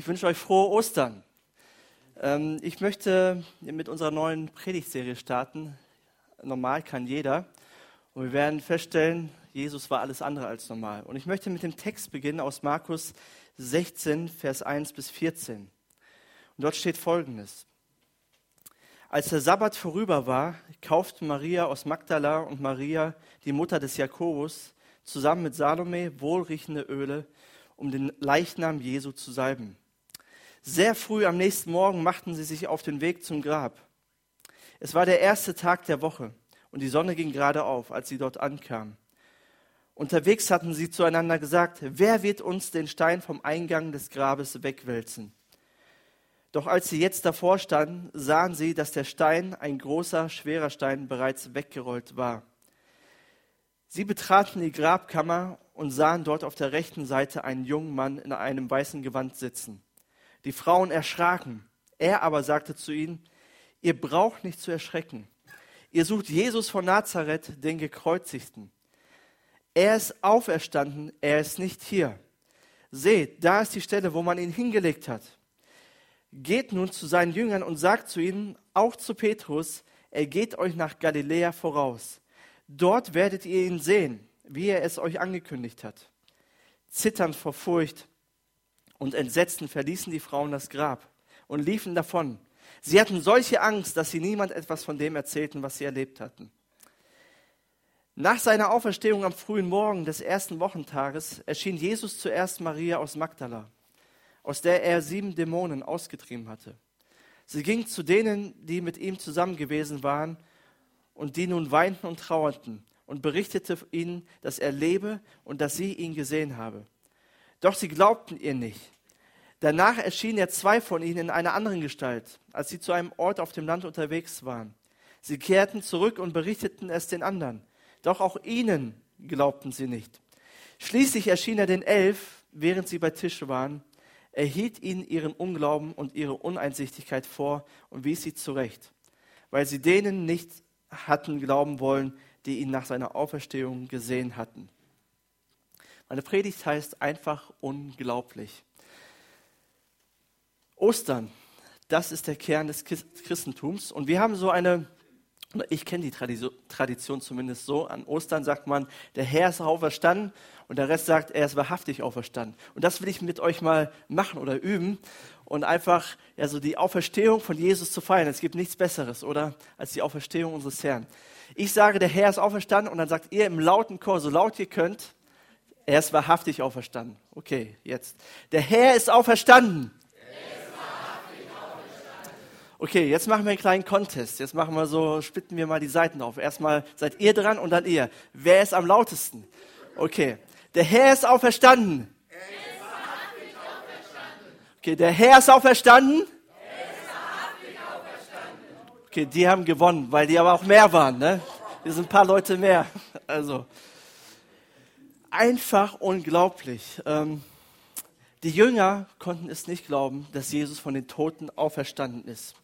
Ich wünsche euch frohe Ostern. Ähm, ich möchte mit unserer neuen Predigtserie starten. Normal kann jeder. Und wir werden feststellen, Jesus war alles andere als normal. Und ich möchte mit dem Text beginnen aus Markus 16, Vers 1 bis 14. Und dort steht Folgendes. Als der Sabbat vorüber war, kauften Maria aus Magdala und Maria, die Mutter des Jakobus, zusammen mit Salome wohlriechende Öle, um den Leichnam Jesu zu salben. Sehr früh am nächsten Morgen machten sie sich auf den Weg zum Grab. Es war der erste Tag der Woche und die Sonne ging gerade auf, als sie dort ankamen. Unterwegs hatten sie zueinander gesagt, wer wird uns den Stein vom Eingang des Grabes wegwälzen? Doch als sie jetzt davor standen, sahen sie, dass der Stein, ein großer, schwerer Stein, bereits weggerollt war. Sie betraten die Grabkammer und sahen dort auf der rechten Seite einen jungen Mann in einem weißen Gewand sitzen. Die Frauen erschraken. Er aber sagte zu ihnen, ihr braucht nicht zu erschrecken. Ihr sucht Jesus von Nazareth, den Gekreuzigten. Er ist auferstanden, er ist nicht hier. Seht, da ist die Stelle, wo man ihn hingelegt hat. Geht nun zu seinen Jüngern und sagt zu ihnen, auch zu Petrus, er geht euch nach Galiläa voraus. Dort werdet ihr ihn sehen wie er es euch angekündigt hat. Zitternd vor Furcht und Entsetzen verließen die Frauen das Grab und liefen davon. Sie hatten solche Angst, dass sie niemand etwas von dem erzählten, was sie erlebt hatten. Nach seiner Auferstehung am frühen Morgen des ersten Wochentages erschien Jesus zuerst Maria aus Magdala, aus der er sieben Dämonen ausgetrieben hatte. Sie ging zu denen, die mit ihm zusammen gewesen waren und die nun weinten und trauerten und berichtete ihnen, dass er lebe und dass sie ihn gesehen habe. Doch sie glaubten ihr nicht. Danach erschienen er zwei von ihnen in einer anderen Gestalt, als sie zu einem Ort auf dem Land unterwegs waren. Sie kehrten zurück und berichteten es den anderen. Doch auch ihnen glaubten sie nicht. Schließlich erschien er den Elf, während sie bei Tisch waren. Er hielt ihnen ihren Unglauben und ihre Uneinsichtigkeit vor und wies sie zurecht, weil sie denen nicht hatten glauben wollen, die ihn nach seiner Auferstehung gesehen hatten. Meine Predigt heißt einfach unglaublich. Ostern, das ist der Kern des Christentums. Und wir haben so eine, ich kenne die Tradition zumindest so, an Ostern sagt man, der Herr ist auferstanden und der Rest sagt, er ist wahrhaftig auferstanden. Und das will ich mit euch mal machen oder üben und einfach ja, so die Auferstehung von Jesus zu feiern. Es gibt nichts Besseres, oder, als die Auferstehung unseres Herrn. Ich sage, der Herr ist auferstanden und dann sagt ihr im lauten Chor, so laut ihr könnt, er ist wahrhaftig auferstanden. Okay, jetzt. Der Herr ist auferstanden. Okay, jetzt machen wir einen kleinen Contest. Jetzt machen wir so, splitten wir mal die Seiten auf. Erstmal seid ihr dran und dann ihr. Wer ist am lautesten? Okay. Der Herr ist auferstanden. Okay, der Herr ist auferstanden. Okay, die haben gewonnen, weil die aber auch mehr waren. Ne? Wir sind ein paar Leute mehr. Also einfach unglaublich. Ähm, die Jünger konnten es nicht glauben, dass Jesus von den Toten auferstanden ist.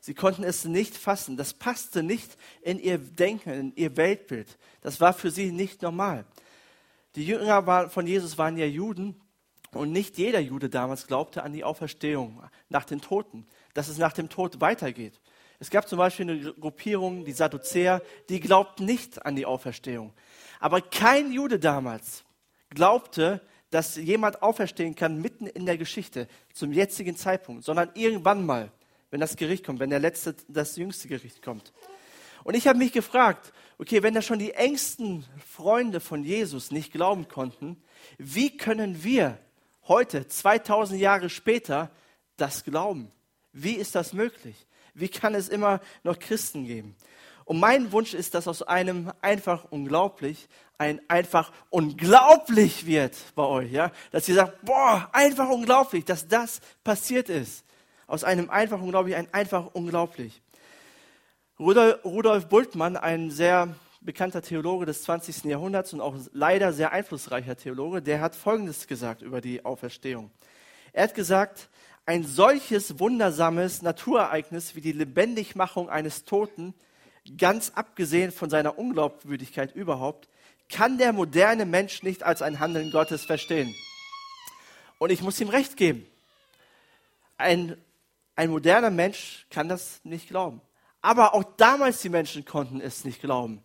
Sie konnten es nicht fassen. Das passte nicht in ihr Denken, in ihr Weltbild. Das war für sie nicht normal. Die Jünger von Jesus waren ja Juden und nicht jeder Jude damals glaubte an die Auferstehung nach den Toten, dass es nach dem Tod weitergeht. Es gab zum Beispiel eine Gruppierung, die Sadduzäer, die glaubten nicht an die Auferstehung. Aber kein Jude damals glaubte, dass jemand auferstehen kann mitten in der Geschichte, zum jetzigen Zeitpunkt, sondern irgendwann mal, wenn das Gericht kommt, wenn der letzte, das jüngste Gericht kommt. Und ich habe mich gefragt, okay, wenn da schon die engsten Freunde von Jesus nicht glauben konnten, wie können wir heute, 2000 Jahre später, das glauben? Wie ist das möglich? Wie kann es immer noch Christen geben? Und mein Wunsch ist, dass aus einem einfach unglaublich ein einfach unglaublich wird bei euch, ja? Dass ihr sagt, boah, einfach unglaublich, dass das passiert ist. Aus einem einfach unglaublich ein einfach unglaublich. Rudolf, Bultmann, ein sehr bekannter Theologe des 20. Jahrhunderts und auch leider sehr einflussreicher Theologe, der hat Folgendes gesagt über die Auferstehung. Er hat gesagt, ein solches wundersames Naturereignis wie die Lebendigmachung eines Toten, ganz abgesehen von seiner Unglaubwürdigkeit überhaupt, kann der moderne Mensch nicht als ein Handeln Gottes verstehen. Und ich muss ihm recht geben. ein, ein moderner Mensch kann das nicht glauben. Aber auch damals die Menschen konnten es nicht glauben.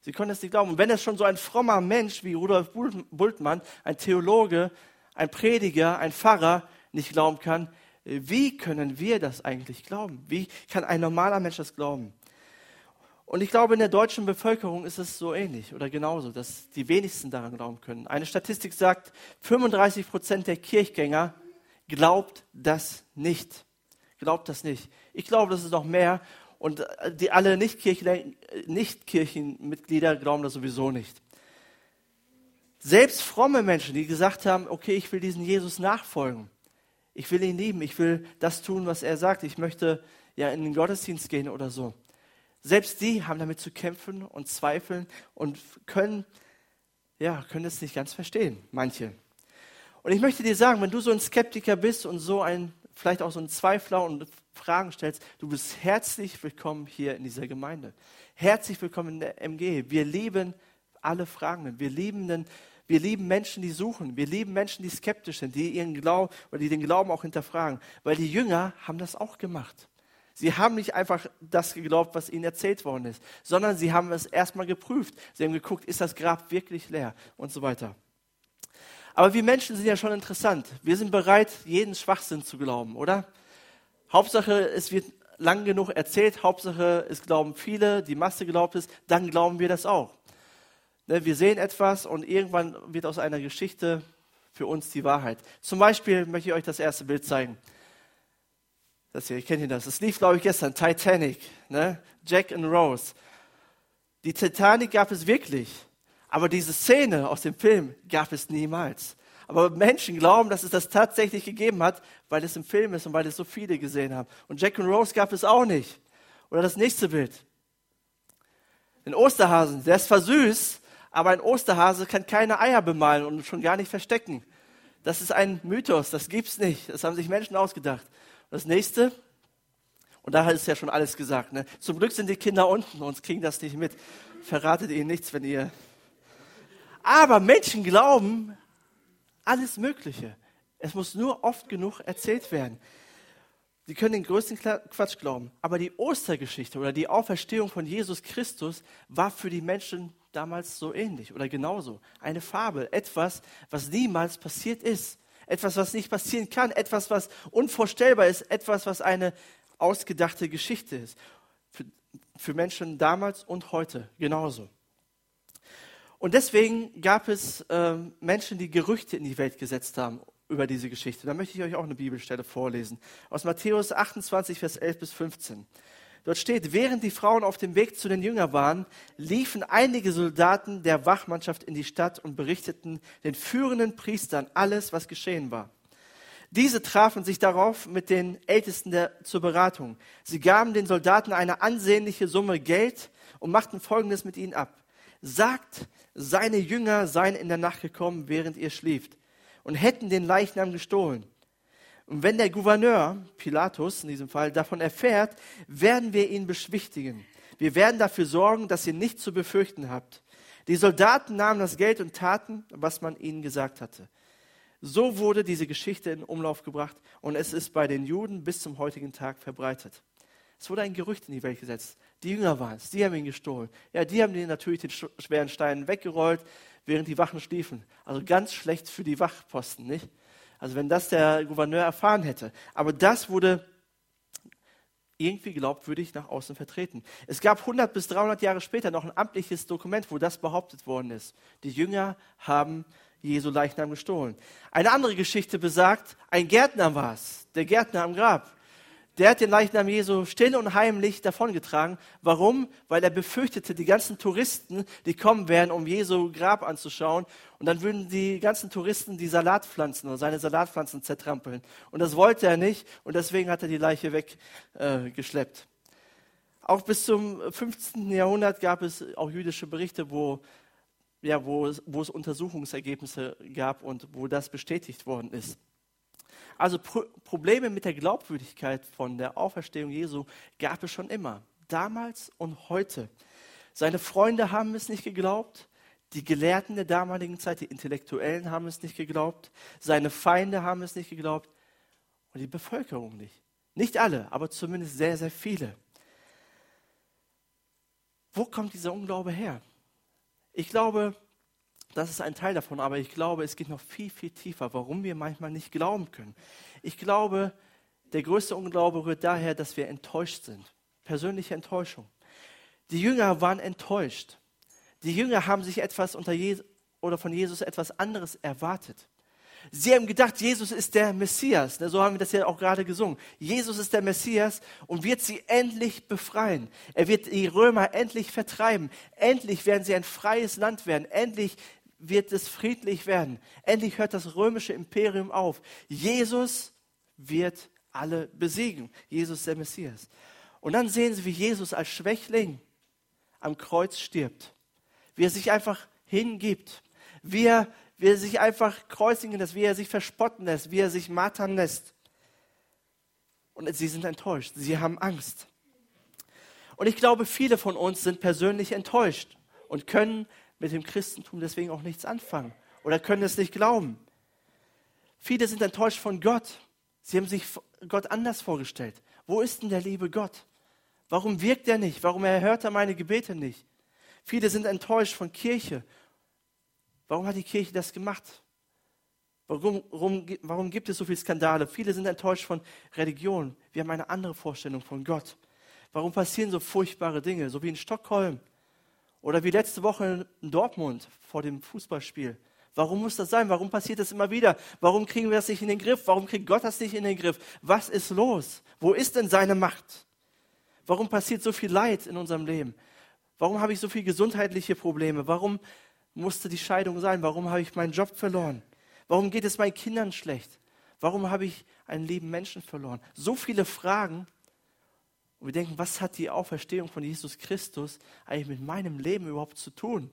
Sie konnten es nicht glauben. Und wenn es schon so ein frommer Mensch wie Rudolf Bultmann, ein Theologe, ein Prediger, ein Pfarrer nicht glauben kann, wie können wir das eigentlich glauben? Wie kann ein normaler Mensch das glauben? Und ich glaube, in der deutschen Bevölkerung ist es so ähnlich oder genauso, dass die wenigsten daran glauben können. Eine Statistik sagt, 35 Prozent der Kirchgänger glaubt das nicht. Glaubt das nicht. Ich glaube, das ist noch mehr. Und äh, die alle Nicht-Kirchenmitglieder glauben das sowieso nicht. Selbst fromme Menschen, die gesagt haben, okay, ich will diesen Jesus nachfolgen. Ich will ihn lieben. Ich will das tun, was er sagt. Ich möchte ja in den Gottesdienst gehen oder so. Selbst die haben damit zu kämpfen und zweifeln und können, ja, können es nicht ganz verstehen, manche. Und ich möchte dir sagen, wenn du so ein Skeptiker bist und so ein, vielleicht auch so ein Zweifler und Fragen stellst, du bist herzlich willkommen hier in dieser Gemeinde. Herzlich willkommen in der MG. Wir lieben alle Fragenden. Wir lieben, den, wir lieben Menschen, die suchen. Wir lieben Menschen, die skeptisch sind, die ihren Glauben oder die den Glauben auch hinterfragen. Weil die Jünger haben das auch gemacht. Sie haben nicht einfach das geglaubt, was ihnen erzählt worden ist, sondern sie haben es erstmal geprüft. Sie haben geguckt, ist das Grab wirklich leer und so weiter. Aber wir Menschen sind ja schon interessant. Wir sind bereit, jeden Schwachsinn zu glauben, oder? Hauptsache, es wird lang genug erzählt. Hauptsache, es glauben viele, die Masse glaubt es, dann glauben wir das auch. Ne, wir sehen etwas und irgendwann wird aus einer Geschichte für uns die Wahrheit. Zum Beispiel möchte ich euch das erste Bild zeigen. Das hier, ich kenne das. Das lief, glaube ich, gestern. Titanic, ne? Jack and Rose. Die Titanic gab es wirklich. Aber diese Szene aus dem Film gab es niemals. Aber Menschen glauben, dass es das tatsächlich gegeben hat, weil es im Film ist und weil es so viele gesehen haben. Und Jack and Rose gab es auch nicht. Oder das nächste Bild. Den Osterhasen, der ist süß, aber ein Osterhase kann keine Eier bemalen und schon gar nicht verstecken. Das ist ein Mythos, das gibt's nicht. Das haben sich Menschen ausgedacht. Das nächste, und da ist ja schon alles gesagt. Ne? Zum Glück sind die Kinder unten und kriegen das nicht mit. Verratet ihnen nichts, wenn ihr. Aber Menschen glauben alles Mögliche. Es muss nur oft genug erzählt werden. Sie können den größten Quatsch glauben. Aber die Ostergeschichte oder die Auferstehung von Jesus Christus war für die Menschen damals so ähnlich oder genauso. Eine Fabel, etwas, was niemals passiert ist etwas, was nicht passieren kann, etwas, was unvorstellbar ist, etwas, was eine ausgedachte Geschichte ist. Für, für Menschen damals und heute genauso. Und deswegen gab es äh, Menschen, die Gerüchte in die Welt gesetzt haben über diese Geschichte. Da möchte ich euch auch eine Bibelstelle vorlesen. Aus Matthäus 28, Vers 11 bis 15. Dort steht, während die Frauen auf dem Weg zu den Jüngern waren, liefen einige Soldaten der Wachmannschaft in die Stadt und berichteten den führenden Priestern alles, was geschehen war. Diese trafen sich darauf mit den Ältesten der, zur Beratung. Sie gaben den Soldaten eine ansehnliche Summe Geld und machten Folgendes mit ihnen ab. Sagt, seine Jünger seien in der Nacht gekommen, während ihr schlieft, und hätten den Leichnam gestohlen. Und wenn der Gouverneur, Pilatus in diesem Fall, davon erfährt, werden wir ihn beschwichtigen. Wir werden dafür sorgen, dass ihr nichts zu befürchten habt. Die Soldaten nahmen das Geld und taten, was man ihnen gesagt hatte. So wurde diese Geschichte in Umlauf gebracht und es ist bei den Juden bis zum heutigen Tag verbreitet. Es wurde ein Gerücht in die Welt gesetzt. Die Jünger waren es, die haben ihn gestohlen. Ja, die haben ihn natürlich den schweren Stein weggerollt, während die Wachen schliefen. Also ganz schlecht für die Wachposten, nicht? Also wenn das der Gouverneur erfahren hätte. Aber das wurde irgendwie glaubwürdig nach außen vertreten. Es gab 100 bis 300 Jahre später noch ein amtliches Dokument, wo das behauptet worden ist. Die Jünger haben Jesu Leichnam gestohlen. Eine andere Geschichte besagt, ein Gärtner war es, der Gärtner am Grab der hat den Leichnam Jesu still und heimlich davongetragen. Warum? Weil er befürchtete, die ganzen Touristen, die kommen werden, um Jesu Grab anzuschauen. Und dann würden die ganzen Touristen die Salatpflanzen oder seine Salatpflanzen zertrampeln. Und das wollte er nicht. Und deswegen hat er die Leiche weggeschleppt. Auch bis zum 15. Jahrhundert gab es auch jüdische Berichte, wo, ja, wo, wo es Untersuchungsergebnisse gab und wo das bestätigt worden ist. Also Pro Probleme mit der Glaubwürdigkeit von der Auferstehung Jesu gab es schon immer, damals und heute. Seine Freunde haben es nicht geglaubt, die Gelehrten der damaligen Zeit, die Intellektuellen haben es nicht geglaubt, seine Feinde haben es nicht geglaubt und die Bevölkerung nicht. Nicht alle, aber zumindest sehr, sehr viele. Wo kommt dieser Unglaube her? Ich glaube, das ist ein Teil davon, aber ich glaube, es geht noch viel, viel tiefer, warum wir manchmal nicht glauben können. Ich glaube, der größte Unglaube rührt daher, dass wir enttäuscht sind. Persönliche Enttäuschung. Die Jünger waren enttäuscht. Die Jünger haben sich etwas unter Jesus oder von Jesus etwas anderes erwartet. Sie haben gedacht, Jesus ist der Messias. Ne, so haben wir das ja auch gerade gesungen. Jesus ist der Messias und wird sie endlich befreien. Er wird die Römer endlich vertreiben. Endlich werden sie ein freies Land werden. Endlich wird es friedlich werden. Endlich hört das römische Imperium auf. Jesus wird alle besiegen. Jesus der Messias. Und dann sehen sie, wie Jesus als Schwächling am Kreuz stirbt. Wie er sich einfach hingibt. Wie er wie er sich einfach kreuzigen lässt, wie er sich verspotten lässt, wie er sich martern lässt. Und sie sind enttäuscht, sie haben Angst. Und ich glaube, viele von uns sind persönlich enttäuscht und können mit dem Christentum deswegen auch nichts anfangen oder können es nicht glauben. Viele sind enttäuscht von Gott. Sie haben sich Gott anders vorgestellt. Wo ist denn der liebe Gott? Warum wirkt er nicht? Warum erhört er meine Gebete nicht? Viele sind enttäuscht von Kirche Warum hat die Kirche das gemacht? Warum, warum, warum gibt es so viele Skandale? Viele sind enttäuscht von Religion. Wir haben eine andere Vorstellung von Gott. Warum passieren so furchtbare Dinge, so wie in Stockholm oder wie letzte Woche in Dortmund vor dem Fußballspiel? Warum muss das sein? Warum passiert das immer wieder? Warum kriegen wir das nicht in den Griff? Warum kriegt Gott das nicht in den Griff? Was ist los? Wo ist denn seine Macht? Warum passiert so viel Leid in unserem Leben? Warum habe ich so viele gesundheitliche Probleme? Warum musste die Scheidung sein? Warum habe ich meinen Job verloren? Warum geht es meinen Kindern schlecht? Warum habe ich einen lieben Menschen verloren? So viele Fragen. Und wir denken, was hat die Auferstehung von Jesus Christus eigentlich mit meinem Leben überhaupt zu tun?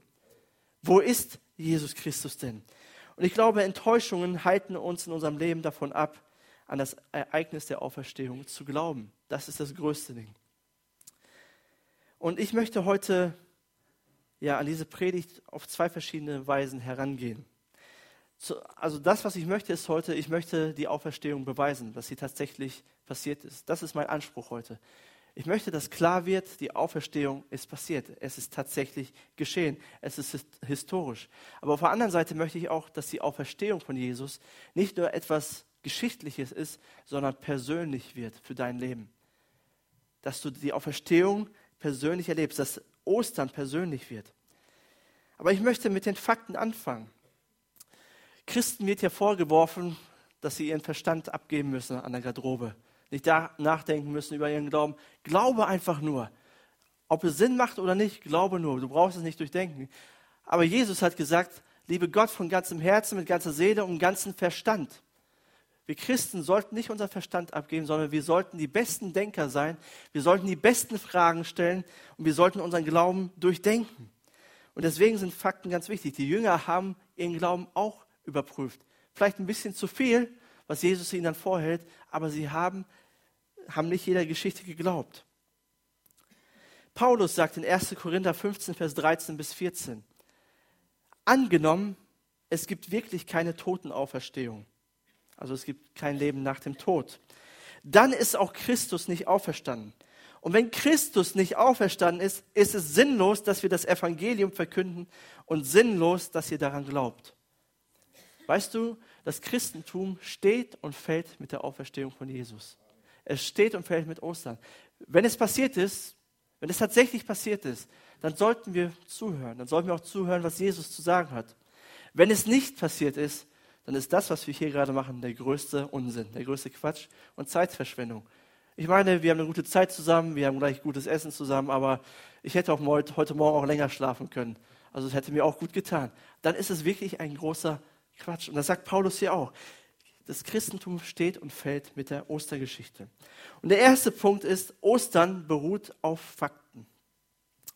Wo ist Jesus Christus denn? Und ich glaube, Enttäuschungen halten uns in unserem Leben davon ab, an das Ereignis der Auferstehung zu glauben. Das ist das größte Ding. Und ich möchte heute ja, an diese Predigt auf zwei verschiedene Weisen herangehen. Also das, was ich möchte, ist heute, ich möchte die Auferstehung beweisen, dass sie tatsächlich passiert ist. Das ist mein Anspruch heute. Ich möchte, dass klar wird, die Auferstehung ist passiert. Es ist tatsächlich geschehen. Es ist historisch. Aber auf der anderen Seite möchte ich auch, dass die Auferstehung von Jesus nicht nur etwas Geschichtliches ist, sondern persönlich wird für dein Leben. Dass du die Auferstehung persönlich erlebst, dass Ostern persönlich wird. Aber ich möchte mit den Fakten anfangen. Christen wird ja vorgeworfen, dass sie ihren Verstand abgeben müssen an der Garderobe, nicht nachdenken müssen über ihren Glauben. Glaube einfach nur. Ob es Sinn macht oder nicht, glaube nur. Du brauchst es nicht durchdenken. Aber Jesus hat gesagt, liebe Gott von ganzem Herzen, mit ganzer Seele und ganzem Verstand. Wir Christen sollten nicht unseren Verstand abgeben, sondern wir sollten die besten Denker sein. Wir sollten die besten Fragen stellen und wir sollten unseren Glauben durchdenken. Und deswegen sind Fakten ganz wichtig. Die Jünger haben ihren Glauben auch überprüft. Vielleicht ein bisschen zu viel, was Jesus ihnen dann vorhält, aber sie haben, haben nicht jeder Geschichte geglaubt. Paulus sagt in 1. Korinther 15, Vers 13 bis 14, angenommen, es gibt wirklich keine Totenauferstehung also es gibt kein Leben nach dem Tod. Dann ist auch Christus nicht auferstanden. Und wenn Christus nicht auferstanden ist, ist es sinnlos, dass wir das Evangelium verkünden und sinnlos, dass ihr daran glaubt. Weißt du, das Christentum steht und fällt mit der Auferstehung von Jesus. Es steht und fällt mit Ostern. Wenn es passiert ist, wenn es tatsächlich passiert ist, dann sollten wir zuhören. Dann sollten wir auch zuhören, was Jesus zu sagen hat. Wenn es nicht passiert ist, dann ist das, was wir hier gerade machen, der größte Unsinn, der größte Quatsch und Zeitverschwendung. Ich meine, wir haben eine gute Zeit zusammen, wir haben gleich gutes Essen zusammen, aber ich hätte auch heute Morgen auch länger schlafen können. Also es hätte mir auch gut getan. Dann ist es wirklich ein großer Quatsch. Und das sagt Paulus hier auch. Das Christentum steht und fällt mit der Ostergeschichte. Und der erste Punkt ist, Ostern beruht auf Fakten.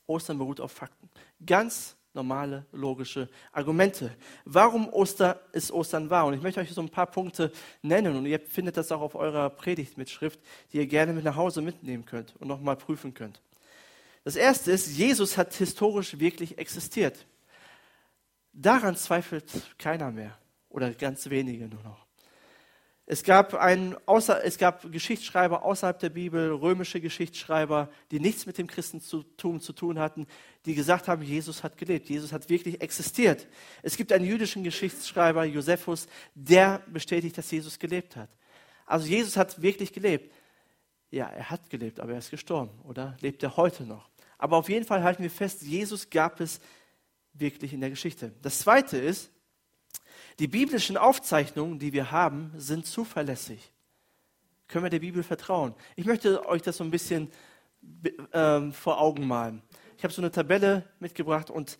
Ostern beruht auf Fakten. Ganz normale, logische Argumente. Warum Oster ist Ostern wahr? Und ich möchte euch so ein paar Punkte nennen und ihr findet das auch auf eurer Predigtmitschrift, die ihr gerne mit nach Hause mitnehmen könnt und nochmal prüfen könnt. Das erste ist, Jesus hat historisch wirklich existiert. Daran zweifelt keiner mehr oder ganz wenige nur noch. Es gab, ein, außer, es gab Geschichtsschreiber außerhalb der Bibel, römische Geschichtsschreiber, die nichts mit dem Christentum zu tun hatten, die gesagt haben, Jesus hat gelebt, Jesus hat wirklich existiert. Es gibt einen jüdischen Geschichtsschreiber, Josephus, der bestätigt, dass Jesus gelebt hat. Also Jesus hat wirklich gelebt. Ja, er hat gelebt, aber er ist gestorben, oder lebt er heute noch? Aber auf jeden Fall halten wir fest, Jesus gab es wirklich in der Geschichte. Das Zweite ist, die biblischen Aufzeichnungen, die wir haben, sind zuverlässig. Können wir der Bibel vertrauen? Ich möchte euch das so ein bisschen ähm, vor Augen malen. Ich habe so eine Tabelle mitgebracht und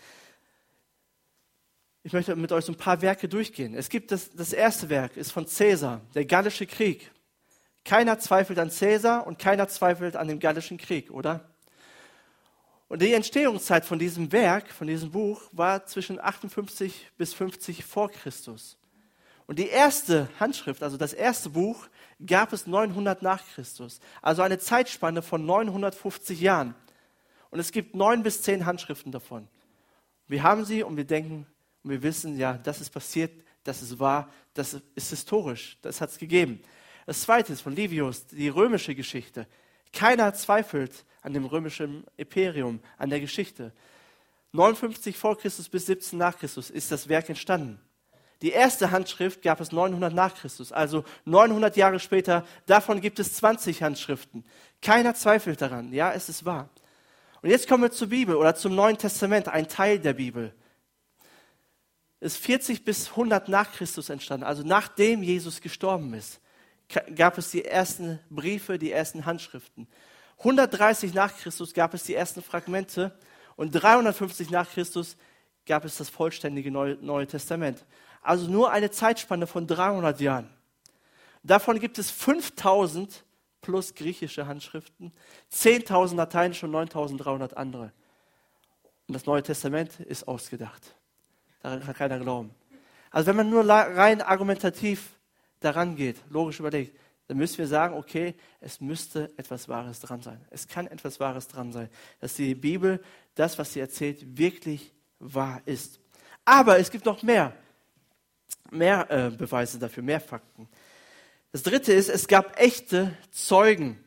ich möchte mit euch so ein paar Werke durchgehen. Es gibt das, das erste Werk, ist von Caesar, der Gallische Krieg. Keiner zweifelt an Caesar und keiner zweifelt an dem Gallischen Krieg, oder? Und die Entstehungszeit von diesem Werk, von diesem Buch, war zwischen 58 bis 50 vor Christus. Und die erste Handschrift, also das erste Buch, gab es 900 nach Christus. Also eine Zeitspanne von 950 Jahren. Und es gibt neun bis zehn Handschriften davon. Wir haben sie und wir denken und wir wissen, ja, das ist passiert, das ist wahr, das ist historisch, das hat es gegeben. Das zweite ist von Livius, die römische Geschichte. Keiner zweifelt an dem römischen Imperium, an der Geschichte. 59 vor Christus bis 17 nach Christus ist das Werk entstanden. Die erste Handschrift gab es 900 nach Christus, also 900 Jahre später. Davon gibt es 20 Handschriften. Keiner zweifelt daran. Ja, es ist wahr. Und jetzt kommen wir zur Bibel oder zum Neuen Testament, ein Teil der Bibel. Ist 40 bis 100 nach Christus entstanden, also nachdem Jesus gestorben ist gab es die ersten Briefe, die ersten Handschriften. 130 nach Christus gab es die ersten Fragmente und 350 nach Christus gab es das vollständige Neue, Neue Testament. Also nur eine Zeitspanne von 300 Jahren. Davon gibt es 5000 plus griechische Handschriften, 10.000 lateinische und 9.300 andere. Und das Neue Testament ist ausgedacht. Daran kann keiner glauben. Also wenn man nur rein argumentativ daran geht, logisch überlegt, dann müssen wir sagen, okay, es müsste etwas Wahres dran sein. Es kann etwas Wahres dran sein, dass die Bibel, das, was sie erzählt, wirklich wahr ist. Aber es gibt noch mehr, mehr äh, Beweise dafür, mehr Fakten. Das dritte ist, es gab echte Zeugen.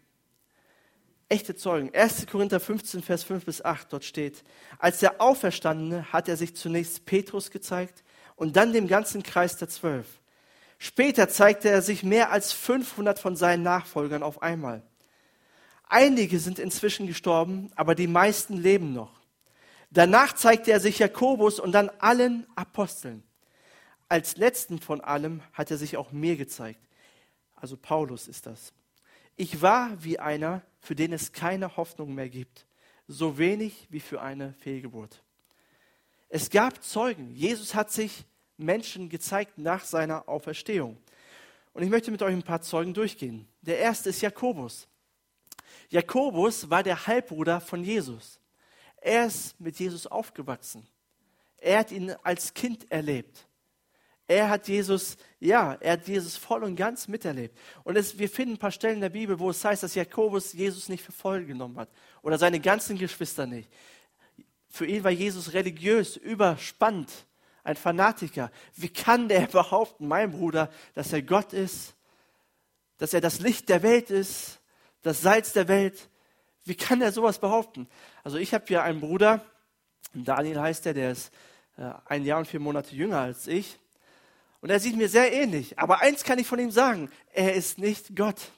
Echte Zeugen. 1. Korinther 15, Vers 5 bis 8, dort steht, als der Auferstandene hat er sich zunächst Petrus gezeigt und dann dem ganzen Kreis der Zwölf. Später zeigte er sich mehr als 500 von seinen Nachfolgern auf einmal. Einige sind inzwischen gestorben, aber die meisten leben noch. Danach zeigte er sich Jakobus und dann allen Aposteln. Als letzten von allem hat er sich auch mir gezeigt. Also Paulus ist das. Ich war wie einer, für den es keine Hoffnung mehr gibt, so wenig wie für eine Fehlgeburt. Es gab Zeugen. Jesus hat sich Menschen gezeigt nach seiner Auferstehung. Und ich möchte mit euch ein paar Zeugen durchgehen. Der erste ist Jakobus. Jakobus war der Halbbruder von Jesus. Er ist mit Jesus aufgewachsen. Er hat ihn als Kind erlebt. Er hat Jesus, ja, er hat Jesus voll und ganz miterlebt. Und es, wir finden ein paar Stellen in der Bibel, wo es heißt, dass Jakobus Jesus nicht für voll genommen hat. Oder seine ganzen Geschwister nicht. Für ihn war Jesus religiös überspannt ein Fanatiker. Wie kann der behaupten, mein Bruder, dass er Gott ist, dass er das Licht der Welt ist, das Salz der Welt? Wie kann er sowas behaupten? Also ich habe hier einen Bruder, Daniel heißt er, der ist äh, ein Jahr und vier Monate jünger als ich. Und er sieht mir sehr ähnlich. Aber eins kann ich von ihm sagen, er ist nicht Gott.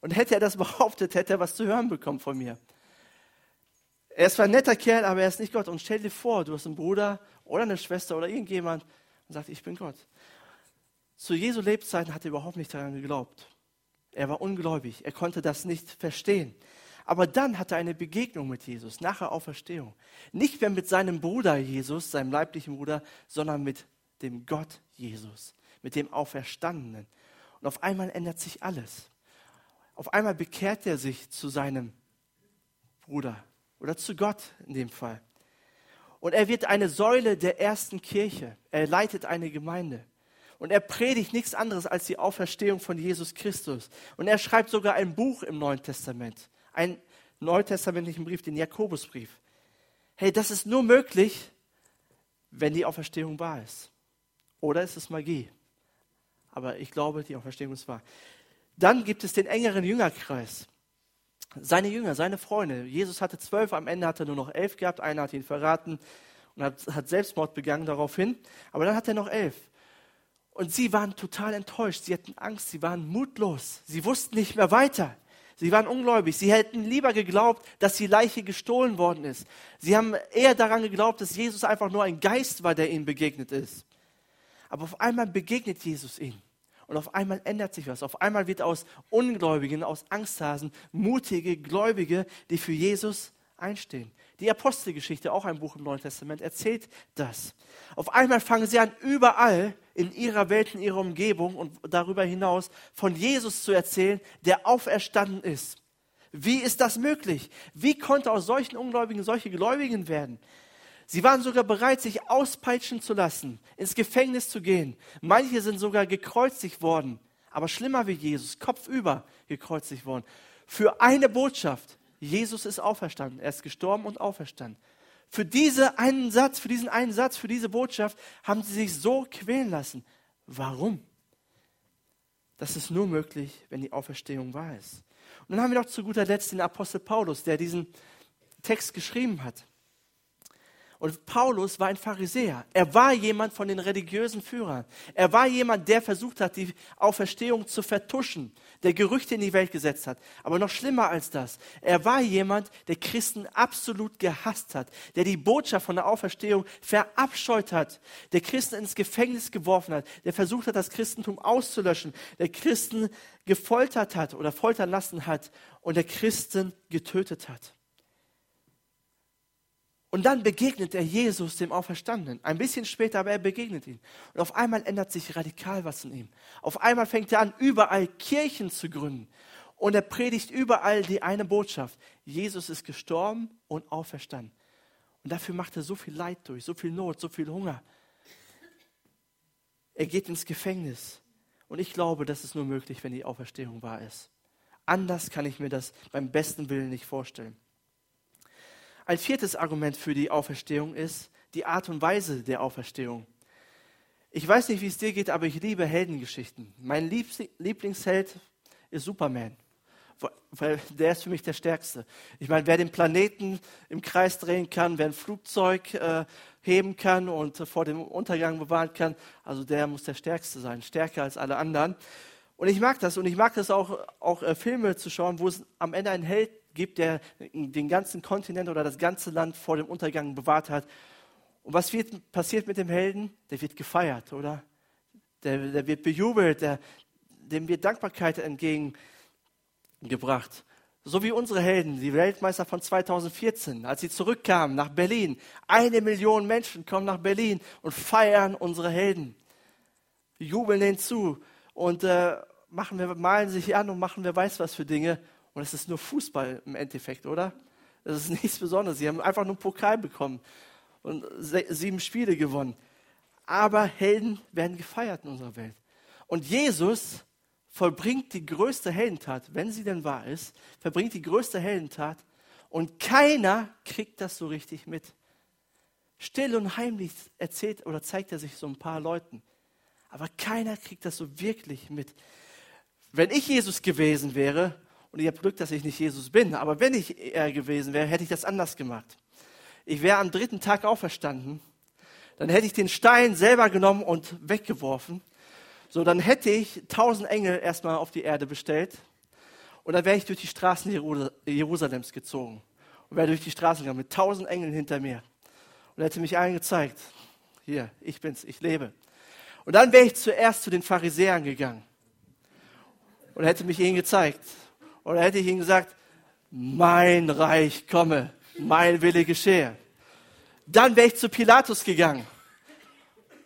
Und hätte er das behauptet, hätte er was zu hören bekommen von mir. Er ist zwar ein netter Kerl, aber er ist nicht Gott. Und stell dir vor, du hast einen Bruder oder eine Schwester oder irgendjemand und sagt, ich bin Gott. Zu Jesu Lebzeiten hat er überhaupt nicht daran geglaubt. Er war ungläubig, er konnte das nicht verstehen. Aber dann hatte er eine Begegnung mit Jesus nach der Auferstehung. Nicht mehr mit seinem Bruder Jesus, seinem leiblichen Bruder, sondern mit dem Gott Jesus, mit dem Auferstandenen. Und auf einmal ändert sich alles. Auf einmal bekehrt er sich zu seinem Bruder oder zu Gott in dem Fall. Und er wird eine Säule der ersten Kirche. Er leitet eine Gemeinde. Und er predigt nichts anderes als die Auferstehung von Jesus Christus. Und er schreibt sogar ein Buch im Neuen Testament. Einen neutestamentlichen Brief, den Jakobusbrief. Hey, das ist nur möglich, wenn die Auferstehung wahr ist. Oder ist es Magie? aber ich glaube, die Auferstehung ist wahr. Dann gibt es den engeren Jüngerkreis. Seine Jünger, seine Freunde. Jesus hatte zwölf, am Ende hat er nur noch elf gehabt. Einer hat ihn verraten und hat, hat Selbstmord begangen daraufhin. Aber dann hat er noch elf. Und sie waren total enttäuscht. Sie hatten Angst. Sie waren mutlos. Sie wussten nicht mehr weiter. Sie waren ungläubig. Sie hätten lieber geglaubt, dass die Leiche gestohlen worden ist. Sie haben eher daran geglaubt, dass Jesus einfach nur ein Geist war, der ihnen begegnet ist. Aber auf einmal begegnet Jesus ihnen. Und auf einmal ändert sich was. Auf einmal wird aus Ungläubigen, aus Angsthasen, mutige Gläubige, die für Jesus einstehen. Die Apostelgeschichte, auch ein Buch im Neuen Testament, erzählt das. Auf einmal fangen sie an, überall in ihrer Welt, in ihrer Umgebung und darüber hinaus von Jesus zu erzählen, der auferstanden ist. Wie ist das möglich? Wie konnte aus solchen Ungläubigen solche Gläubigen werden? Sie waren sogar bereit, sich auspeitschen zu lassen, ins Gefängnis zu gehen. Manche sind sogar gekreuzigt worden, aber schlimmer wie Jesus, kopfüber gekreuzigt worden. Für eine Botschaft, Jesus ist auferstanden, er ist gestorben und auferstanden. Für diesen einen Satz, für diesen einen Satz, für diese Botschaft haben sie sich so quälen lassen. Warum? Das ist nur möglich, wenn die Auferstehung wahr ist. Und dann haben wir noch zu guter Letzt den Apostel Paulus, der diesen Text geschrieben hat. Und Paulus war ein Pharisäer. Er war jemand von den religiösen Führern. Er war jemand, der versucht hat, die Auferstehung zu vertuschen, der Gerüchte in die Welt gesetzt hat. Aber noch schlimmer als das, er war jemand, der Christen absolut gehasst hat, der die Botschaft von der Auferstehung verabscheut hat, der Christen ins Gefängnis geworfen hat, der versucht hat, das Christentum auszulöschen, der Christen gefoltert hat oder foltern lassen hat und der Christen getötet hat. Und dann begegnet er Jesus, dem Auferstandenen. Ein bisschen später, aber er begegnet ihn. Und auf einmal ändert sich radikal was in ihm. Auf einmal fängt er an, überall Kirchen zu gründen. Und er predigt überall die eine Botschaft. Jesus ist gestorben und auferstanden. Und dafür macht er so viel Leid durch, so viel Not, so viel Hunger. Er geht ins Gefängnis. Und ich glaube, das ist nur möglich, wenn die Auferstehung wahr ist. Anders kann ich mir das beim besten Willen nicht vorstellen. Ein viertes Argument für die Auferstehung ist die Art und Weise der Auferstehung. Ich weiß nicht, wie es dir geht, aber ich liebe Heldengeschichten. Mein Lieblingsheld ist Superman, weil der ist für mich der Stärkste. Ich meine, wer den Planeten im Kreis drehen kann, wer ein Flugzeug äh, heben kann und vor dem Untergang bewahren kann, also der muss der Stärkste sein, stärker als alle anderen. Und ich mag das und ich mag das auch, auch äh, Filme zu schauen, wo es am Ende einen Held gibt, der den ganzen Kontinent oder das ganze Land vor dem Untergang bewahrt hat. Und was wird, passiert mit dem Helden? Der wird gefeiert, oder? Der, der wird bejubelt, der, dem wird Dankbarkeit entgegengebracht. So wie unsere Helden, die Weltmeister von 2014, als sie zurückkamen nach Berlin. Eine Million Menschen kommen nach Berlin und feiern unsere Helden. Jubeln denen zu und äh, machen wir, malen sich an und machen wer weiß was für Dinge. Und es ist nur Fußball im Endeffekt, oder? Das ist nichts Besonderes. Sie haben einfach nur einen Pokal bekommen und sieben Spiele gewonnen. Aber Helden werden gefeiert in unserer Welt. Und Jesus vollbringt die größte Heldentat, wenn sie denn wahr ist, verbringt die größte Heldentat und keiner kriegt das so richtig mit. Still und heimlich erzählt oder zeigt er sich so ein paar Leuten. Aber keiner kriegt das so wirklich mit. Wenn ich Jesus gewesen wäre und ich habe Glück, dass ich nicht Jesus bin. Aber wenn ich er gewesen wäre, hätte ich das anders gemacht. Ich wäre am dritten Tag auferstanden. Dann hätte ich den Stein selber genommen und weggeworfen. So, dann hätte ich tausend Engel erstmal auf die Erde bestellt. Und dann wäre ich durch die Straßen Jerusalems gezogen. Und wäre durch die Straßen gegangen mit tausend Engeln hinter mir. Und hätte mich allen gezeigt. Hier, ich bin's, ich lebe. Und dann wäre ich zuerst zu den Pharisäern gegangen. Und hätte mich ihnen gezeigt. Oder hätte ich ihm gesagt, mein Reich komme, mein Wille geschehe. Dann wäre ich zu Pilatus gegangen.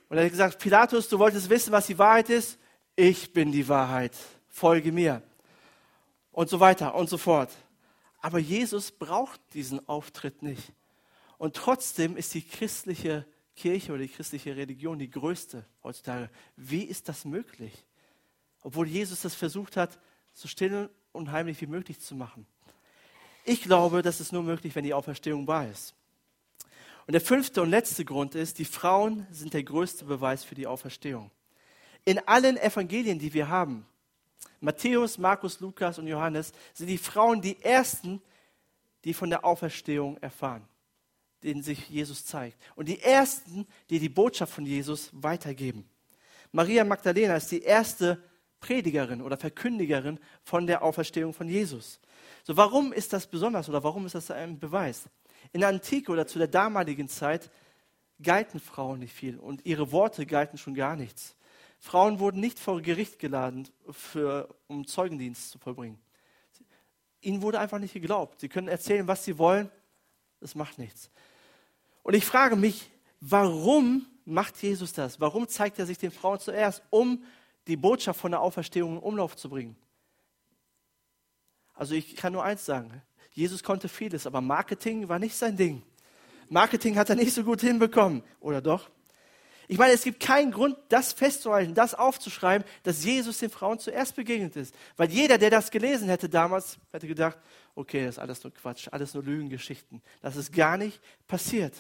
Und er hätte gesagt, Pilatus, du wolltest wissen, was die Wahrheit ist? Ich bin die Wahrheit. Folge mir. Und so weiter und so fort. Aber Jesus braucht diesen Auftritt nicht. Und trotzdem ist die christliche Kirche oder die christliche Religion die größte heutzutage. Wie ist das möglich? Obwohl Jesus das versucht hat, so still und heimlich wie möglich zu machen. Ich glaube, das ist nur möglich, wenn die Auferstehung wahr ist. Und der fünfte und letzte Grund ist, die Frauen sind der größte Beweis für die Auferstehung. In allen Evangelien, die wir haben, Matthäus, Markus, Lukas und Johannes, sind die Frauen die ersten, die von der Auferstehung erfahren, denen sich Jesus zeigt. Und die ersten, die die Botschaft von Jesus weitergeben. Maria Magdalena ist die erste Predigerin oder Verkündigerin von der Auferstehung von Jesus. So, warum ist das besonders oder warum ist das ein Beweis? In der Antike oder zu der damaligen Zeit galten Frauen nicht viel und ihre Worte galten schon gar nichts. Frauen wurden nicht vor Gericht geladen, für, um Zeugendienst zu vollbringen. Ihnen wurde einfach nicht geglaubt. Sie können erzählen, was sie wollen, das macht nichts. Und ich frage mich, warum macht Jesus das? Warum zeigt er sich den Frauen zuerst, um die Botschaft von der Auferstehung in Umlauf zu bringen? Also ich kann nur eins sagen, Jesus konnte vieles, aber Marketing war nicht sein Ding. Marketing hat er nicht so gut hinbekommen, oder doch? Ich meine, es gibt keinen Grund, das festzuhalten, das aufzuschreiben, dass Jesus den Frauen zuerst begegnet ist. Weil jeder, der das gelesen hätte damals, hätte gedacht, okay, das ist alles nur Quatsch, alles nur Lügengeschichten. Das ist gar nicht passiert.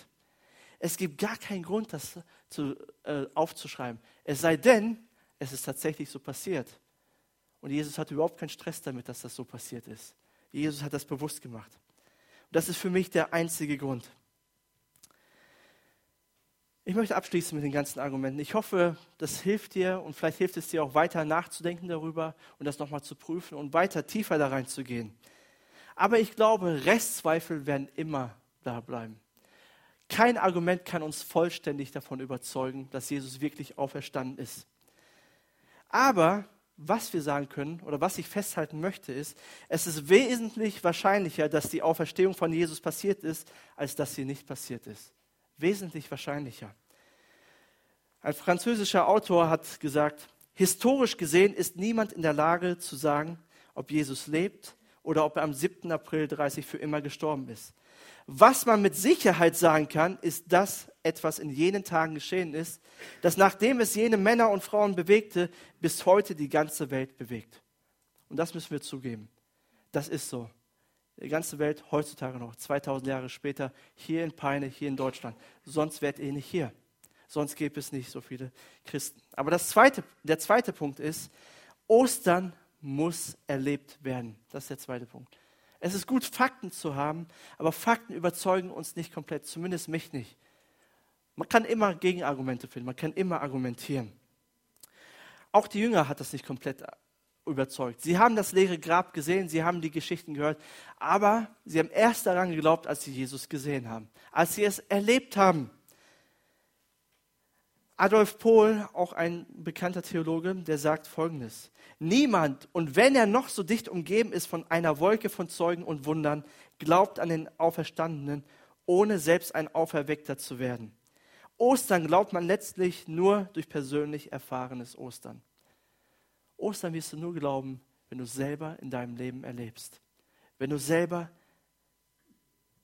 Es gibt gar keinen Grund, das zu, äh, aufzuschreiben. Es sei denn, es ist tatsächlich so passiert. Und Jesus hat überhaupt keinen Stress damit, dass das so passiert ist. Jesus hat das bewusst gemacht. Und das ist für mich der einzige Grund. Ich möchte abschließen mit den ganzen Argumenten. Ich hoffe, das hilft dir und vielleicht hilft es dir auch weiter nachzudenken darüber und das nochmal zu prüfen und weiter tiefer da reinzugehen. Aber ich glaube, Restzweifel werden immer da bleiben. Kein Argument kann uns vollständig davon überzeugen, dass Jesus wirklich auferstanden ist. Aber was wir sagen können oder was ich festhalten möchte, ist, es ist wesentlich wahrscheinlicher, dass die Auferstehung von Jesus passiert ist, als dass sie nicht passiert ist. Wesentlich wahrscheinlicher. Ein französischer Autor hat gesagt, historisch gesehen ist niemand in der Lage zu sagen, ob Jesus lebt oder ob er am 7. April 30 für immer gestorben ist. Was man mit Sicherheit sagen kann, ist, dass etwas in jenen Tagen geschehen ist, dass nachdem es jene Männer und Frauen bewegte, bis heute die ganze Welt bewegt. Und das müssen wir zugeben. Das ist so. Die ganze Welt heutzutage noch, 2000 Jahre später, hier in Peine, hier in Deutschland. Sonst wärt ihr nicht hier. Sonst gäbe es nicht so viele Christen. Aber das zweite, der zweite Punkt ist, Ostern muss erlebt werden. Das ist der zweite Punkt. Es ist gut, Fakten zu haben, aber Fakten überzeugen uns nicht komplett, zumindest mich nicht. Man kann immer Gegenargumente finden, man kann immer argumentieren. Auch die Jünger hat das nicht komplett überzeugt. Sie haben das leere Grab gesehen, sie haben die Geschichten gehört, aber sie haben erst daran geglaubt, als sie Jesus gesehen haben, als sie es erlebt haben. Adolf Pohl, auch ein bekannter Theologe, der sagt Folgendes. Niemand, und wenn er noch so dicht umgeben ist von einer Wolke von Zeugen und Wundern, glaubt an den Auferstandenen, ohne selbst ein Auferweckter zu werden. Ostern glaubt man letztlich nur durch persönlich erfahrenes Ostern. Ostern wirst du nur glauben, wenn du selber in deinem Leben erlebst. Wenn du selber,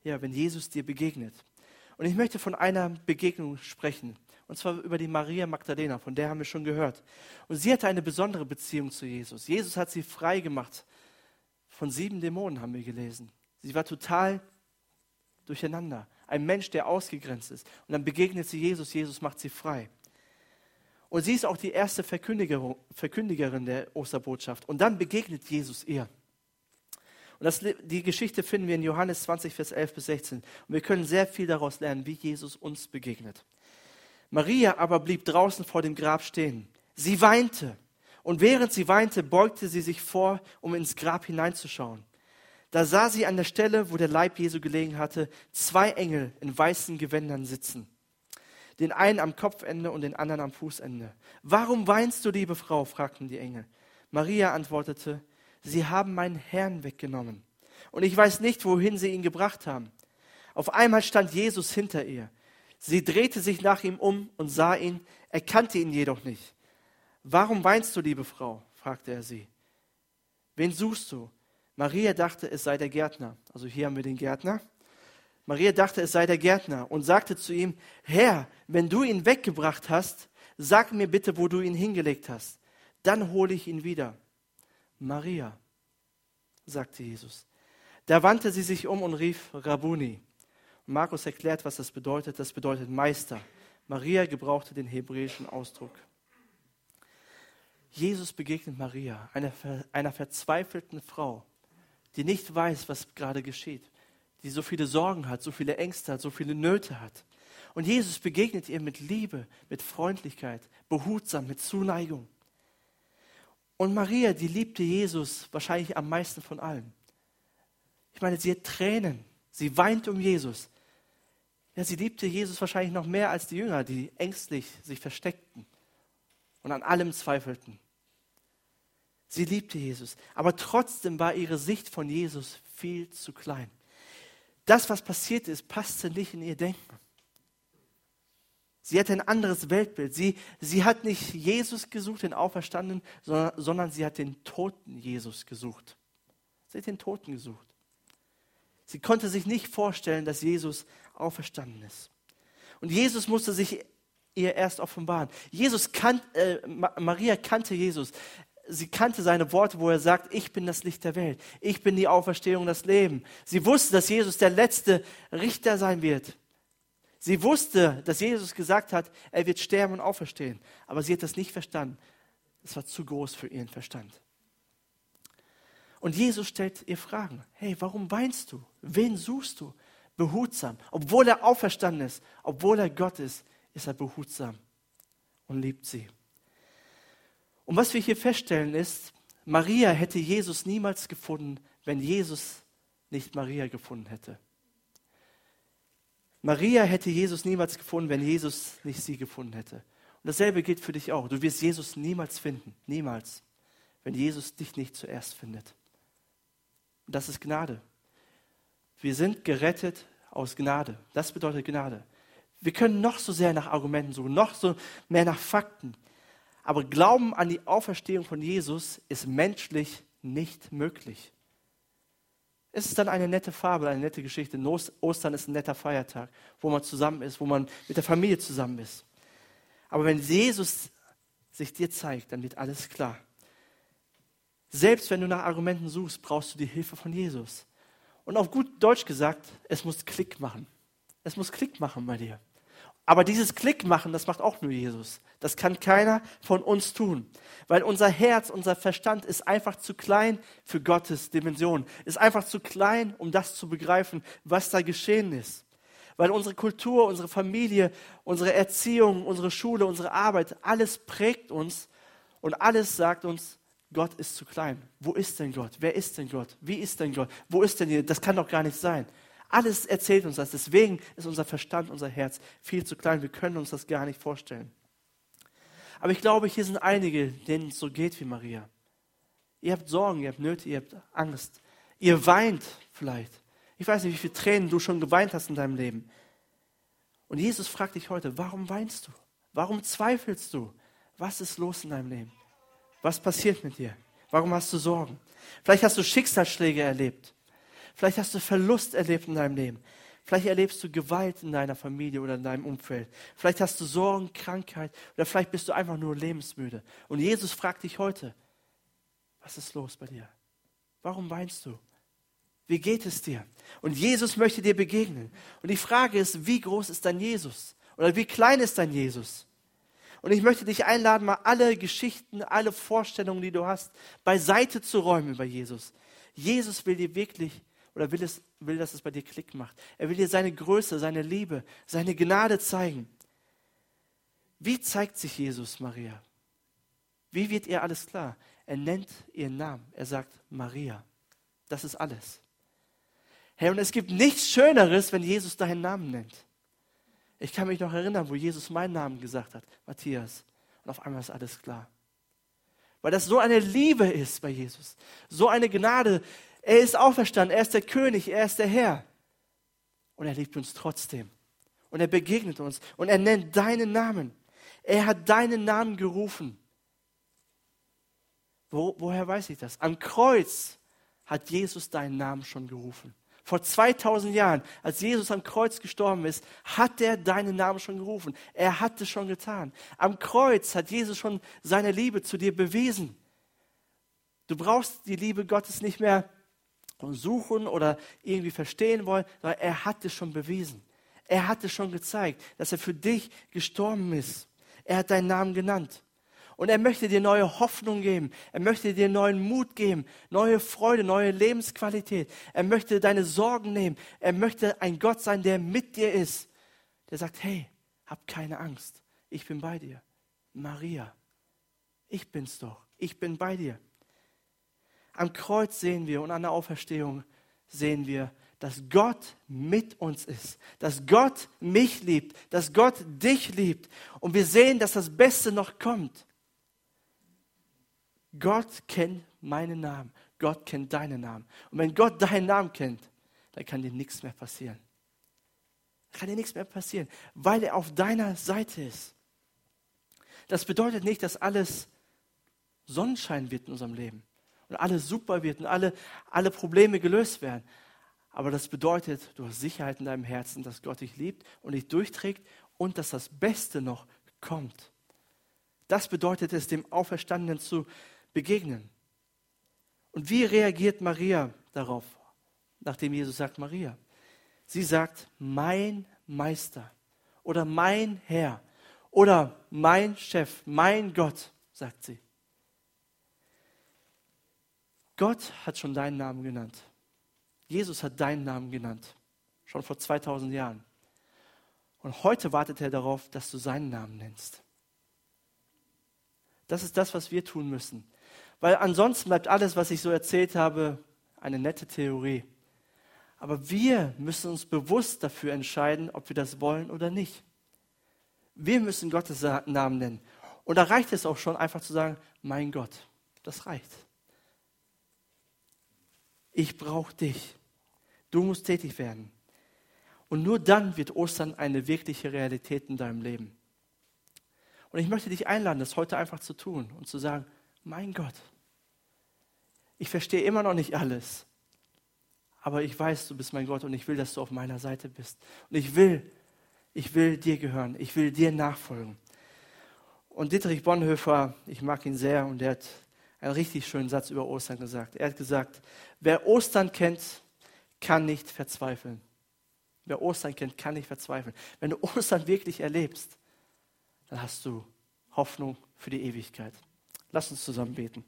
ja, wenn Jesus dir begegnet. Und ich möchte von einer Begegnung sprechen. Und zwar über die Maria Magdalena, von der haben wir schon gehört. Und sie hatte eine besondere Beziehung zu Jesus. Jesus hat sie frei gemacht. Von sieben Dämonen haben wir gelesen. Sie war total durcheinander. Ein Mensch, der ausgegrenzt ist. Und dann begegnet sie Jesus. Jesus macht sie frei. Und sie ist auch die erste Verkündigerin der Osterbotschaft. Und dann begegnet Jesus ihr. Und das, die Geschichte finden wir in Johannes 20, Vers 11 bis 16. Und wir können sehr viel daraus lernen, wie Jesus uns begegnet. Maria aber blieb draußen vor dem Grab stehen. Sie weinte. Und während sie weinte, beugte sie sich vor, um ins Grab hineinzuschauen. Da sah sie an der Stelle, wo der Leib Jesu gelegen hatte, zwei Engel in weißen Gewändern sitzen. Den einen am Kopfende und den anderen am Fußende. Warum weinst du, liebe Frau? fragten die Engel. Maria antwortete, Sie haben meinen Herrn weggenommen. Und ich weiß nicht, wohin sie ihn gebracht haben. Auf einmal stand Jesus hinter ihr. Sie drehte sich nach ihm um und sah ihn, erkannte ihn jedoch nicht. Warum weinst du, liebe Frau? fragte er sie. Wen suchst du? Maria dachte, es sei der Gärtner. Also hier haben wir den Gärtner. Maria dachte, es sei der Gärtner und sagte zu ihm, Herr, wenn du ihn weggebracht hast, sag mir bitte, wo du ihn hingelegt hast. Dann hole ich ihn wieder. Maria, sagte Jesus. Da wandte sie sich um und rief Rabuni. Markus erklärt, was das bedeutet. Das bedeutet Meister. Maria gebrauchte den hebräischen Ausdruck. Jesus begegnet Maria, einer, einer verzweifelten Frau, die nicht weiß, was gerade geschieht, die so viele Sorgen hat, so viele Ängste hat, so viele Nöte hat. Und Jesus begegnet ihr mit Liebe, mit Freundlichkeit, behutsam, mit Zuneigung. Und Maria, die liebte Jesus wahrscheinlich am meisten von allen. Ich meine, sie hat Tränen, sie weint um Jesus. Ja, sie liebte Jesus wahrscheinlich noch mehr als die Jünger, die ängstlich sich versteckten und an allem zweifelten. Sie liebte Jesus, aber trotzdem war ihre Sicht von Jesus viel zu klein. Das, was passiert ist, passte nicht in ihr Denken. Sie hatte ein anderes Weltbild. Sie, sie hat nicht Jesus gesucht, den Auferstandenen, sondern, sondern sie hat den toten Jesus gesucht. Sie hat den Toten gesucht. Sie konnte sich nicht vorstellen, dass Jesus auferstanden ist. Und Jesus musste sich ihr erst offenbaren. Jesus kan äh, Maria kannte Jesus. Sie kannte seine Worte, wo er sagt, ich bin das Licht der Welt. Ich bin die Auferstehung, das Leben. Sie wusste, dass Jesus der letzte Richter sein wird. Sie wusste, dass Jesus gesagt hat, er wird sterben und auferstehen. Aber sie hat das nicht verstanden. Es war zu groß für ihren Verstand. Und Jesus stellt ihr Fragen. Hey, warum weinst du? Wen suchst du? Behutsam. Obwohl er auferstanden ist, obwohl er Gott ist, ist er behutsam und liebt sie. Und was wir hier feststellen ist, Maria hätte Jesus niemals gefunden, wenn Jesus nicht Maria gefunden hätte. Maria hätte Jesus niemals gefunden, wenn Jesus nicht sie gefunden hätte. Und dasselbe gilt für dich auch. Du wirst Jesus niemals finden, niemals, wenn Jesus dich nicht zuerst findet. Und das ist Gnade. Wir sind gerettet aus Gnade. Das bedeutet Gnade. Wir können noch so sehr nach Argumenten suchen, noch so mehr nach Fakten. Aber Glauben an die Auferstehung von Jesus ist menschlich nicht möglich. Es ist dann eine nette Fabel, eine nette Geschichte. Ostern ist ein netter Feiertag, wo man zusammen ist, wo man mit der Familie zusammen ist. Aber wenn Jesus sich dir zeigt, dann wird alles klar. Selbst wenn du nach Argumenten suchst, brauchst du die Hilfe von Jesus. Und auf gut Deutsch gesagt, es muss Klick machen. Es muss Klick machen bei dir. Aber dieses Klick machen, das macht auch nur Jesus. Das kann keiner von uns tun, weil unser Herz, unser Verstand ist einfach zu klein für Gottes Dimension, ist einfach zu klein, um das zu begreifen, was da geschehen ist. Weil unsere Kultur, unsere Familie, unsere Erziehung, unsere Schule, unsere Arbeit, alles prägt uns und alles sagt uns, Gott ist zu klein. Wo ist denn Gott? Wer ist denn Gott? Wie ist denn Gott? Wo ist denn hier? Das kann doch gar nicht sein. Alles erzählt uns das. Deswegen ist unser Verstand, unser Herz viel zu klein. Wir können uns das gar nicht vorstellen. Aber ich glaube, hier sind einige, denen es so geht wie Maria. Ihr habt Sorgen, ihr habt Nöte, ihr habt Angst. Ihr weint vielleicht. Ich weiß nicht, wie viele Tränen du schon geweint hast in deinem Leben. Und Jesus fragt dich heute, warum weinst du? Warum zweifelst du? Was ist los in deinem Leben? Was passiert mit dir? Warum hast du Sorgen? Vielleicht hast du Schicksalsschläge erlebt. Vielleicht hast du Verlust erlebt in deinem Leben. Vielleicht erlebst du Gewalt in deiner Familie oder in deinem Umfeld. Vielleicht hast du Sorgen, Krankheit oder vielleicht bist du einfach nur lebensmüde. Und Jesus fragt dich heute, was ist los bei dir? Warum weinst du? Wie geht es dir? Und Jesus möchte dir begegnen. Und die Frage ist, wie groß ist dein Jesus? Oder wie klein ist dein Jesus? Und ich möchte dich einladen, mal alle Geschichten, alle Vorstellungen, die du hast, beiseite zu räumen über Jesus. Jesus will dir wirklich oder will, es, will, dass es bei dir Klick macht. Er will dir seine Größe, seine Liebe, seine Gnade zeigen. Wie zeigt sich Jesus Maria? Wie wird ihr alles klar? Er nennt ihren Namen. Er sagt Maria. Das ist alles. Hey, und es gibt nichts Schöneres, wenn Jesus deinen Namen nennt. Ich kann mich noch erinnern, wo Jesus meinen Namen gesagt hat, Matthias. Und auf einmal ist alles klar. Weil das so eine Liebe ist bei Jesus. So eine Gnade. Er ist auferstanden. Er ist der König. Er ist der Herr. Und er liebt uns trotzdem. Und er begegnet uns. Und er nennt deinen Namen. Er hat deinen Namen gerufen. Wo, woher weiß ich das? Am Kreuz hat Jesus deinen Namen schon gerufen. Vor 2000 Jahren, als Jesus am Kreuz gestorben ist, hat er deinen Namen schon gerufen. Er hat es schon getan. Am Kreuz hat Jesus schon seine Liebe zu dir bewiesen. Du brauchst die Liebe Gottes nicht mehr suchen oder irgendwie verstehen wollen, sondern er hat es schon bewiesen. Er hat es schon gezeigt, dass er für dich gestorben ist. Er hat deinen Namen genannt. Und er möchte dir neue Hoffnung geben. Er möchte dir neuen Mut geben, neue Freude, neue Lebensqualität. Er möchte deine Sorgen nehmen. Er möchte ein Gott sein, der mit dir ist. Der sagt, hey, hab keine Angst. Ich bin bei dir. Maria, ich bin's doch. Ich bin bei dir. Am Kreuz sehen wir und an der Auferstehung sehen wir, dass Gott mit uns ist, dass Gott mich liebt, dass Gott dich liebt. Und wir sehen, dass das Beste noch kommt. Gott kennt meinen Namen, Gott kennt deinen Namen. Und wenn Gott deinen Namen kennt, dann kann dir nichts mehr passieren. Dann kann dir nichts mehr passieren, weil er auf deiner Seite ist. Das bedeutet nicht, dass alles Sonnenschein wird in unserem Leben und alles super wird und alle, alle Probleme gelöst werden. Aber das bedeutet, du hast Sicherheit in deinem Herzen, dass Gott dich liebt und dich durchträgt und dass das Beste noch kommt. Das bedeutet es, dem Auferstandenen zu begegnen. Und wie reagiert Maria darauf, nachdem Jesus sagt, Maria? Sie sagt, mein Meister oder mein Herr oder mein Chef, mein Gott, sagt sie. Gott hat schon deinen Namen genannt. Jesus hat deinen Namen genannt, schon vor 2000 Jahren. Und heute wartet er darauf, dass du seinen Namen nennst. Das ist das, was wir tun müssen. Weil ansonsten bleibt alles, was ich so erzählt habe, eine nette Theorie. Aber wir müssen uns bewusst dafür entscheiden, ob wir das wollen oder nicht. Wir müssen Gottes Namen nennen. Und da reicht es auch schon, einfach zu sagen, mein Gott, das reicht. Ich brauche dich. Du musst tätig werden. Und nur dann wird Ostern eine wirkliche Realität in deinem Leben. Und ich möchte dich einladen, das heute einfach zu tun und zu sagen, mein Gott, ich verstehe immer noch nicht alles, aber ich weiß, du bist mein Gott und ich will, dass du auf meiner Seite bist. Und ich will, ich will dir gehören, ich will dir nachfolgen. Und Dietrich Bonhoeffer, ich mag ihn sehr und er hat einen richtig schönen Satz über Ostern gesagt. Er hat gesagt, wer Ostern kennt, kann nicht verzweifeln. Wer Ostern kennt, kann nicht verzweifeln. Wenn du Ostern wirklich erlebst, dann hast du Hoffnung für die Ewigkeit. Lass uns zusammen beten.